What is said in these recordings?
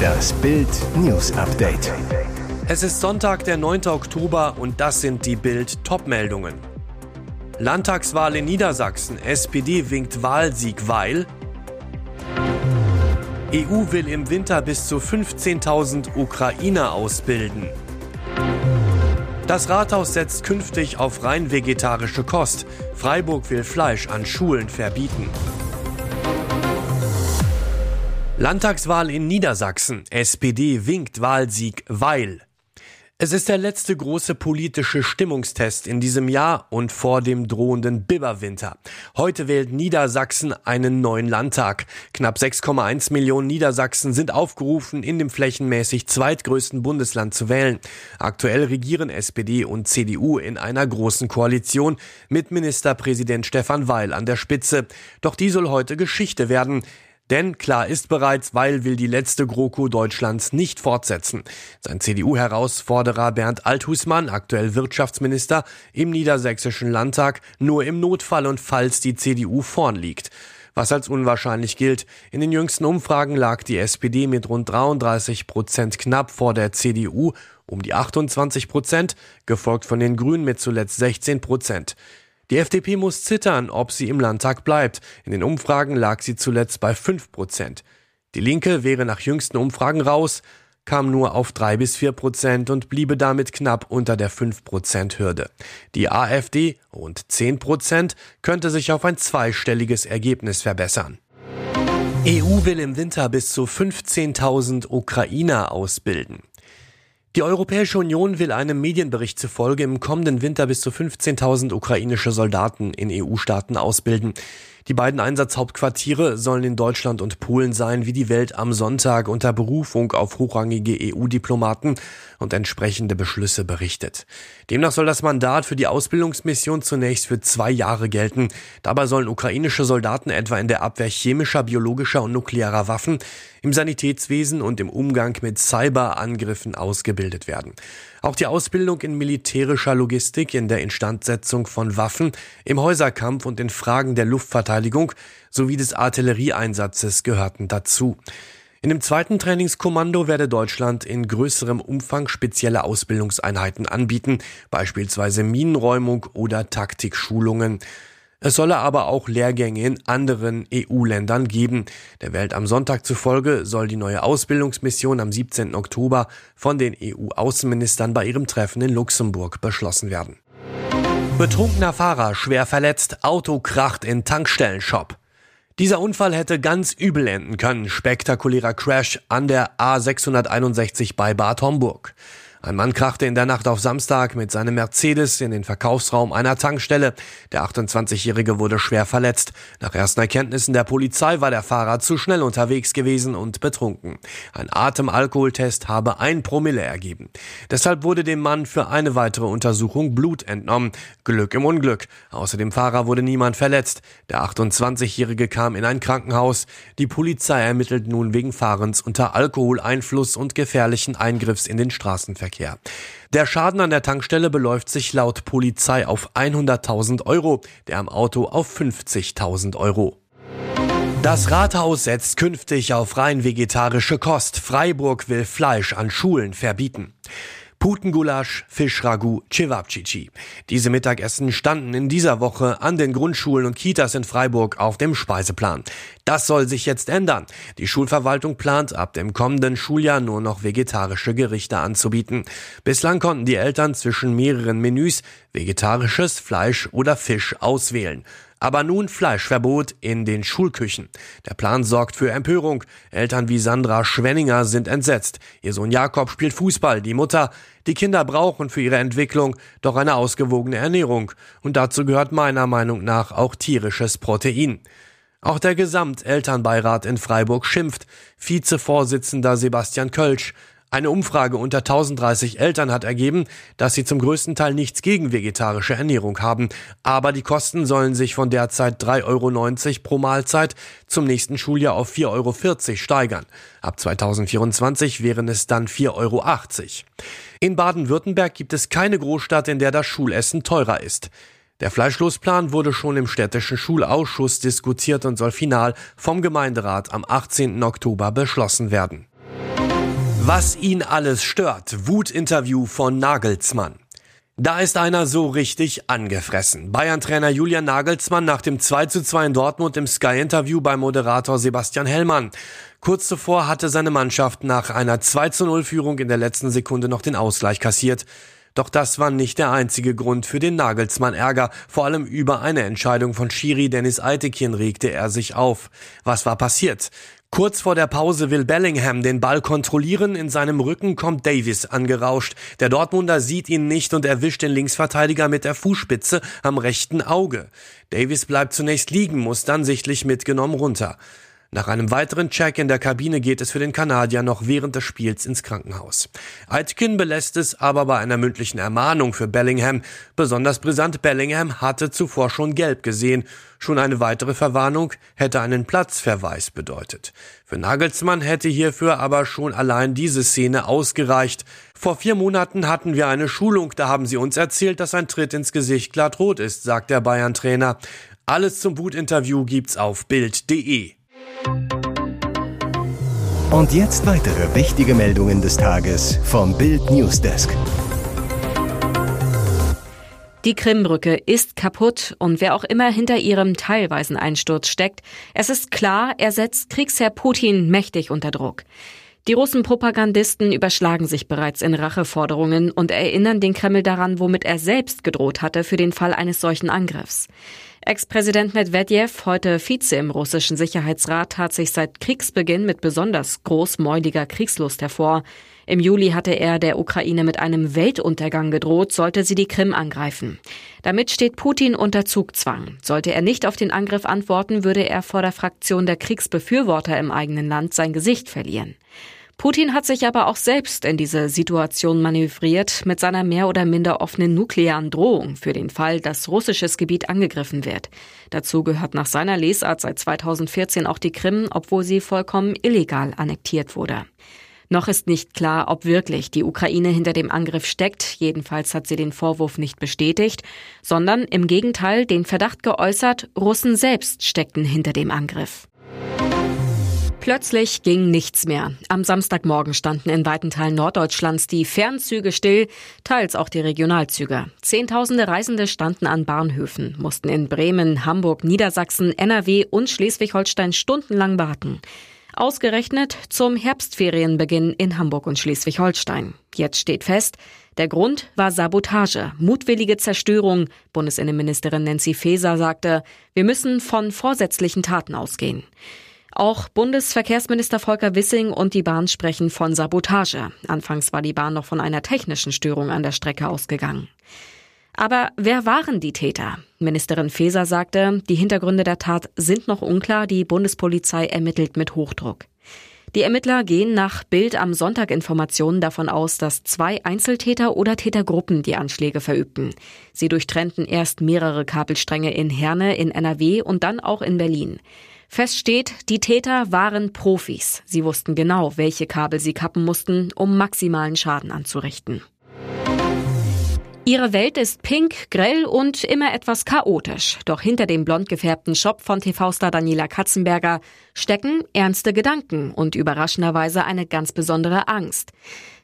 Das Bild News Update. Es ist Sonntag, der 9. Oktober und das sind die Bild Topmeldungen. Landtagswahl in Niedersachsen. SPD winkt Wahlsieg, weil EU will im Winter bis zu 15.000 Ukrainer ausbilden. Das Rathaus setzt künftig auf rein vegetarische Kost. Freiburg will Fleisch an Schulen verbieten. Landtagswahl in Niedersachsen. SPD winkt Wahlsieg, weil es ist der letzte große politische Stimmungstest in diesem Jahr und vor dem drohenden Biberwinter. Heute wählt Niedersachsen einen neuen Landtag. Knapp 6,1 Millionen Niedersachsen sind aufgerufen, in dem flächenmäßig zweitgrößten Bundesland zu wählen. Aktuell regieren SPD und CDU in einer großen Koalition mit Ministerpräsident Stefan Weil an der Spitze. Doch die soll heute Geschichte werden. Denn klar ist bereits, Weil will die letzte GroKo Deutschlands nicht fortsetzen. Sein CDU-Herausforderer Bernd Althusmann, aktuell Wirtschaftsminister im niedersächsischen Landtag, nur im Notfall und falls die CDU vorn liegt was als unwahrscheinlich gilt. In den jüngsten Umfragen lag die SPD mit rund 33 Prozent knapp vor der CDU, um die 28 Prozent, gefolgt von den Grünen mit zuletzt 16 Prozent. Die FDP muss zittern, ob sie im Landtag bleibt. In den Umfragen lag sie zuletzt bei 5 Prozent. Die Linke wäre nach jüngsten Umfragen raus, kam nur auf 3 bis 4 Prozent und bliebe damit knapp unter der 5 Prozent Hürde. Die AfD, rund 10 Prozent, könnte sich auf ein zweistelliges Ergebnis verbessern. EU will im Winter bis zu 15.000 Ukrainer ausbilden. Die Europäische Union will einem Medienbericht zufolge im kommenden Winter bis zu 15.000 ukrainische Soldaten in EU-Staaten ausbilden. Die beiden Einsatzhauptquartiere sollen in Deutschland und Polen sein, wie die Welt am Sonntag unter Berufung auf hochrangige EU-Diplomaten und entsprechende Beschlüsse berichtet. Demnach soll das Mandat für die Ausbildungsmission zunächst für zwei Jahre gelten. Dabei sollen ukrainische Soldaten etwa in der Abwehr chemischer, biologischer und nuklearer Waffen, im Sanitätswesen und im Umgang mit Cyberangriffen ausgebildet werden. Auch die Ausbildung in militärischer Logistik, in der Instandsetzung von Waffen, im Häuserkampf und in Fragen der Luftverteidigung sowie des Artillerieeinsatzes gehörten dazu. In dem zweiten Trainingskommando werde Deutschland in größerem Umfang spezielle Ausbildungseinheiten anbieten, beispielsweise Minenräumung oder Taktikschulungen. Es solle aber auch Lehrgänge in anderen EU-Ländern geben. Der Welt am Sonntag zufolge soll die neue Ausbildungsmission am 17. Oktober von den EU-Außenministern bei ihrem Treffen in Luxemburg beschlossen werden. Betrunkener Fahrer schwer verletzt, Auto kracht in Tankstellenshop. Dieser Unfall hätte ganz übel enden können. Spektakulärer Crash an der A661 bei Bad Homburg. Ein Mann krachte in der Nacht auf Samstag mit seinem Mercedes in den Verkaufsraum einer Tankstelle. Der 28-Jährige wurde schwer verletzt. Nach ersten Erkenntnissen der Polizei war der Fahrer zu schnell unterwegs gewesen und betrunken. Ein Atemalkoholtest habe ein Promille ergeben. Deshalb wurde dem Mann für eine weitere Untersuchung Blut entnommen. Glück im Unglück. Außer dem Fahrer wurde niemand verletzt. Der 28-Jährige kam in ein Krankenhaus. Die Polizei ermittelt nun wegen Fahrens unter Alkoholeinfluss und gefährlichen Eingriffs in den Straßenverkehr. Straßenverkehr. Der Schaden an der Tankstelle beläuft sich laut Polizei auf 100.000 Euro, der am Auto auf 50.000 Euro. Das Rathaus setzt künftig auf rein vegetarische Kost. Freiburg will Fleisch an Schulen verbieten. Putengulasch, Fischragout, Cevapcici. Diese Mittagessen standen in dieser Woche an den Grundschulen und Kitas in Freiburg auf dem Speiseplan. Das soll sich jetzt ändern. Die Schulverwaltung plant ab dem kommenden Schuljahr nur noch vegetarische Gerichte anzubieten. Bislang konnten die Eltern zwischen mehreren Menüs vegetarisches Fleisch oder Fisch auswählen. Aber nun Fleischverbot in den Schulküchen. Der Plan sorgt für Empörung. Eltern wie Sandra Schwenninger sind entsetzt. Ihr Sohn Jakob spielt Fußball, die Mutter. Die Kinder brauchen für ihre Entwicklung doch eine ausgewogene Ernährung. Und dazu gehört meiner Meinung nach auch tierisches Protein. Auch der Gesamtelternbeirat in Freiburg schimpft. Vizevorsitzender Sebastian Kölsch. Eine Umfrage unter 1030 Eltern hat ergeben, dass sie zum größten Teil nichts gegen vegetarische Ernährung haben. Aber die Kosten sollen sich von derzeit 3,90 Euro pro Mahlzeit zum nächsten Schuljahr auf 4,40 Euro steigern. Ab 2024 wären es dann 4,80 Euro. In Baden-Württemberg gibt es keine Großstadt, in der das Schulessen teurer ist. Der Fleischlosplan wurde schon im städtischen Schulausschuss diskutiert und soll final vom Gemeinderat am 18. Oktober beschlossen werden. Was ihn alles stört. Wutinterview von Nagelsmann. Da ist einer so richtig angefressen. Bayern-Trainer Julian Nagelsmann nach dem 2 zu 2 in Dortmund im Sky-Interview bei Moderator Sebastian Hellmann. Kurz zuvor hatte seine Mannschaft nach einer 2 zu 0 Führung in der letzten Sekunde noch den Ausgleich kassiert. Doch das war nicht der einzige Grund für den Nagelsmann-Ärger. Vor allem über eine Entscheidung von Schiri Dennis Eitekin regte er sich auf. Was war passiert? Kurz vor der Pause will Bellingham den Ball kontrollieren. In seinem Rücken kommt Davis angerauscht. Der Dortmunder sieht ihn nicht und erwischt den Linksverteidiger mit der Fußspitze am rechten Auge. Davis bleibt zunächst liegen, muss dann sichtlich mitgenommen runter. Nach einem weiteren Check in der Kabine geht es für den Kanadier noch während des Spiels ins Krankenhaus. Aitken belässt es aber bei einer mündlichen Ermahnung für Bellingham. Besonders brisant Bellingham hatte zuvor schon gelb gesehen. Schon eine weitere Verwarnung hätte einen Platzverweis bedeutet. Für Nagelsmann hätte hierfür aber schon allein diese Szene ausgereicht. Vor vier Monaten hatten wir eine Schulung, da haben sie uns erzählt, dass ein Tritt ins Gesicht glatt rot ist, sagt der Bayern-Trainer. Alles zum Wutinterview gibt's auf Bild.de. Und jetzt weitere wichtige Meldungen des Tages vom Bild Newsdesk. Die Krimbrücke ist kaputt und wer auch immer hinter ihrem teilweisen Einsturz steckt, es ist klar, er setzt Kriegsherr Putin mächtig unter Druck. Die russen Propagandisten überschlagen sich bereits in Racheforderungen und erinnern den Kreml daran, womit er selbst gedroht hatte für den Fall eines solchen Angriffs. Ex-Präsident Medvedev, heute Vize im russischen Sicherheitsrat, tat sich seit Kriegsbeginn mit besonders großmäuliger Kriegslust hervor. Im Juli hatte er der Ukraine mit einem Weltuntergang gedroht, sollte sie die Krim angreifen. Damit steht Putin unter Zugzwang. Sollte er nicht auf den Angriff antworten, würde er vor der Fraktion der Kriegsbefürworter im eigenen Land sein Gesicht verlieren. Putin hat sich aber auch selbst in diese Situation manövriert mit seiner mehr oder minder offenen nuklearen Drohung für den Fall, dass russisches Gebiet angegriffen wird. Dazu gehört nach seiner Lesart seit 2014 auch die Krim, obwohl sie vollkommen illegal annektiert wurde. Noch ist nicht klar, ob wirklich die Ukraine hinter dem Angriff steckt. Jedenfalls hat sie den Vorwurf nicht bestätigt, sondern im Gegenteil den Verdacht geäußert, Russen selbst steckten hinter dem Angriff. Plötzlich ging nichts mehr. Am Samstagmorgen standen in weiten Teilen Norddeutschlands die Fernzüge still, teils auch die Regionalzüge. Zehntausende Reisende standen an Bahnhöfen, mussten in Bremen, Hamburg, Niedersachsen, NRW und Schleswig-Holstein stundenlang warten. Ausgerechnet zum Herbstferienbeginn in Hamburg und Schleswig-Holstein. Jetzt steht fest, der Grund war Sabotage, mutwillige Zerstörung. Bundesinnenministerin Nancy Faeser sagte, wir müssen von vorsätzlichen Taten ausgehen. Auch Bundesverkehrsminister Volker Wissing und die Bahn sprechen von Sabotage. Anfangs war die Bahn noch von einer technischen Störung an der Strecke ausgegangen. Aber wer waren die Täter? Ministerin Faeser sagte, die Hintergründe der Tat sind noch unklar, die Bundespolizei ermittelt mit Hochdruck. Die Ermittler gehen nach Bild am Sonntag Informationen davon aus, dass zwei Einzeltäter oder Tätergruppen die Anschläge verübten. Sie durchtrennten erst mehrere Kabelstränge in Herne in NRW und dann auch in Berlin. Fest steht, die Täter waren Profis. Sie wussten genau, welche Kabel sie kappen mussten, um maximalen Schaden anzurichten. Ihre Welt ist pink, grell und immer etwas chaotisch. Doch hinter dem blond gefärbten Shop von TV-Star Daniela Katzenberger stecken ernste Gedanken und überraschenderweise eine ganz besondere Angst.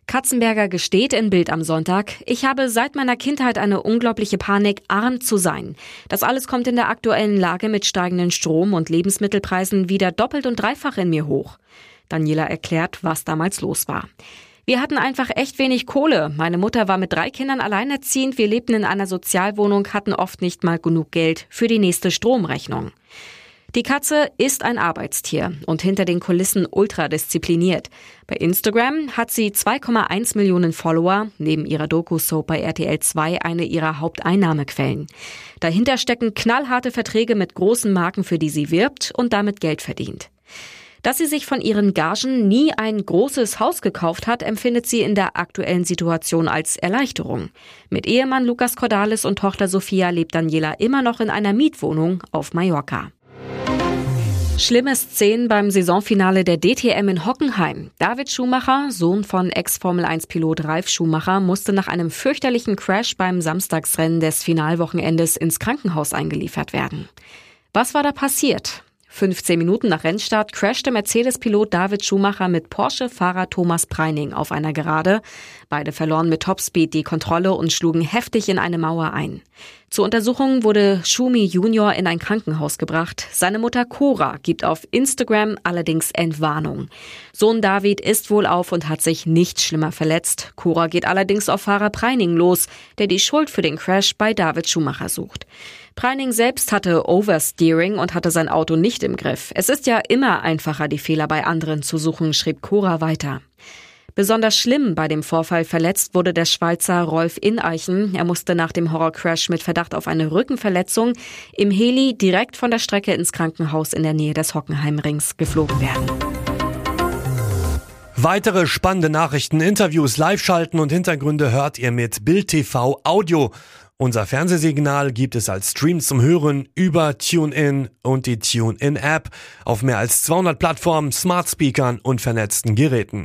Katzenberger gesteht in Bild am Sonntag, ich habe seit meiner Kindheit eine unglaubliche Panik, arm zu sein. Das alles kommt in der aktuellen Lage mit steigenden Strom- und Lebensmittelpreisen wieder doppelt und dreifach in mir hoch. Daniela erklärt, was damals los war. Wir hatten einfach echt wenig Kohle. Meine Mutter war mit drei Kindern alleinerziehend. Wir lebten in einer Sozialwohnung, hatten oft nicht mal genug Geld für die nächste Stromrechnung. Die Katze ist ein Arbeitstier und hinter den Kulissen ultra diszipliniert. Bei Instagram hat sie 2,1 Millionen Follower, neben ihrer Doku-Soap bei RTL 2 eine ihrer Haupteinnahmequellen. Dahinter stecken knallharte Verträge mit großen Marken, für die sie wirbt und damit Geld verdient. Dass sie sich von ihren Gagen nie ein großes Haus gekauft hat, empfindet sie in der aktuellen Situation als Erleichterung. Mit Ehemann Lukas Cordalis und Tochter Sophia lebt Daniela immer noch in einer Mietwohnung auf Mallorca. Schlimme Szenen beim Saisonfinale der DTM in Hockenheim. David Schumacher, Sohn von Ex-Formel-1-Pilot Ralf Schumacher, musste nach einem fürchterlichen Crash beim Samstagsrennen des Finalwochenendes ins Krankenhaus eingeliefert werden. Was war da passiert? 15 Minuten nach Rennstart crashte Mercedes-Pilot David Schumacher mit Porsche-Fahrer Thomas Preining auf einer Gerade. Beide verloren mit Topspeed die Kontrolle und schlugen heftig in eine Mauer ein. Zur Untersuchung wurde Schumi Junior in ein Krankenhaus gebracht. Seine Mutter Cora gibt auf Instagram allerdings Entwarnung. Sohn David ist wohl auf und hat sich nicht schlimmer verletzt. Cora geht allerdings auf Fahrer Preining los, der die Schuld für den Crash bei David Schumacher sucht. Preining selbst hatte Oversteering und hatte sein Auto nicht im Griff. Es ist ja immer einfacher, die Fehler bei anderen zu suchen, schrieb Cora weiter. Besonders schlimm bei dem Vorfall verletzt wurde der Schweizer Rolf Ineichen. Er musste nach dem Horrorcrash mit Verdacht auf eine Rückenverletzung im Heli direkt von der Strecke ins Krankenhaus in der Nähe des Hockenheimrings geflogen werden. Weitere spannende Nachrichten, Interviews, Live-Schalten und Hintergründe hört ihr mit Bild TV Audio. Unser Fernsehsignal gibt es als Stream zum Hören über TuneIn und die TuneIn-App auf mehr als 200 Plattformen, Smart Speakern und vernetzten Geräten.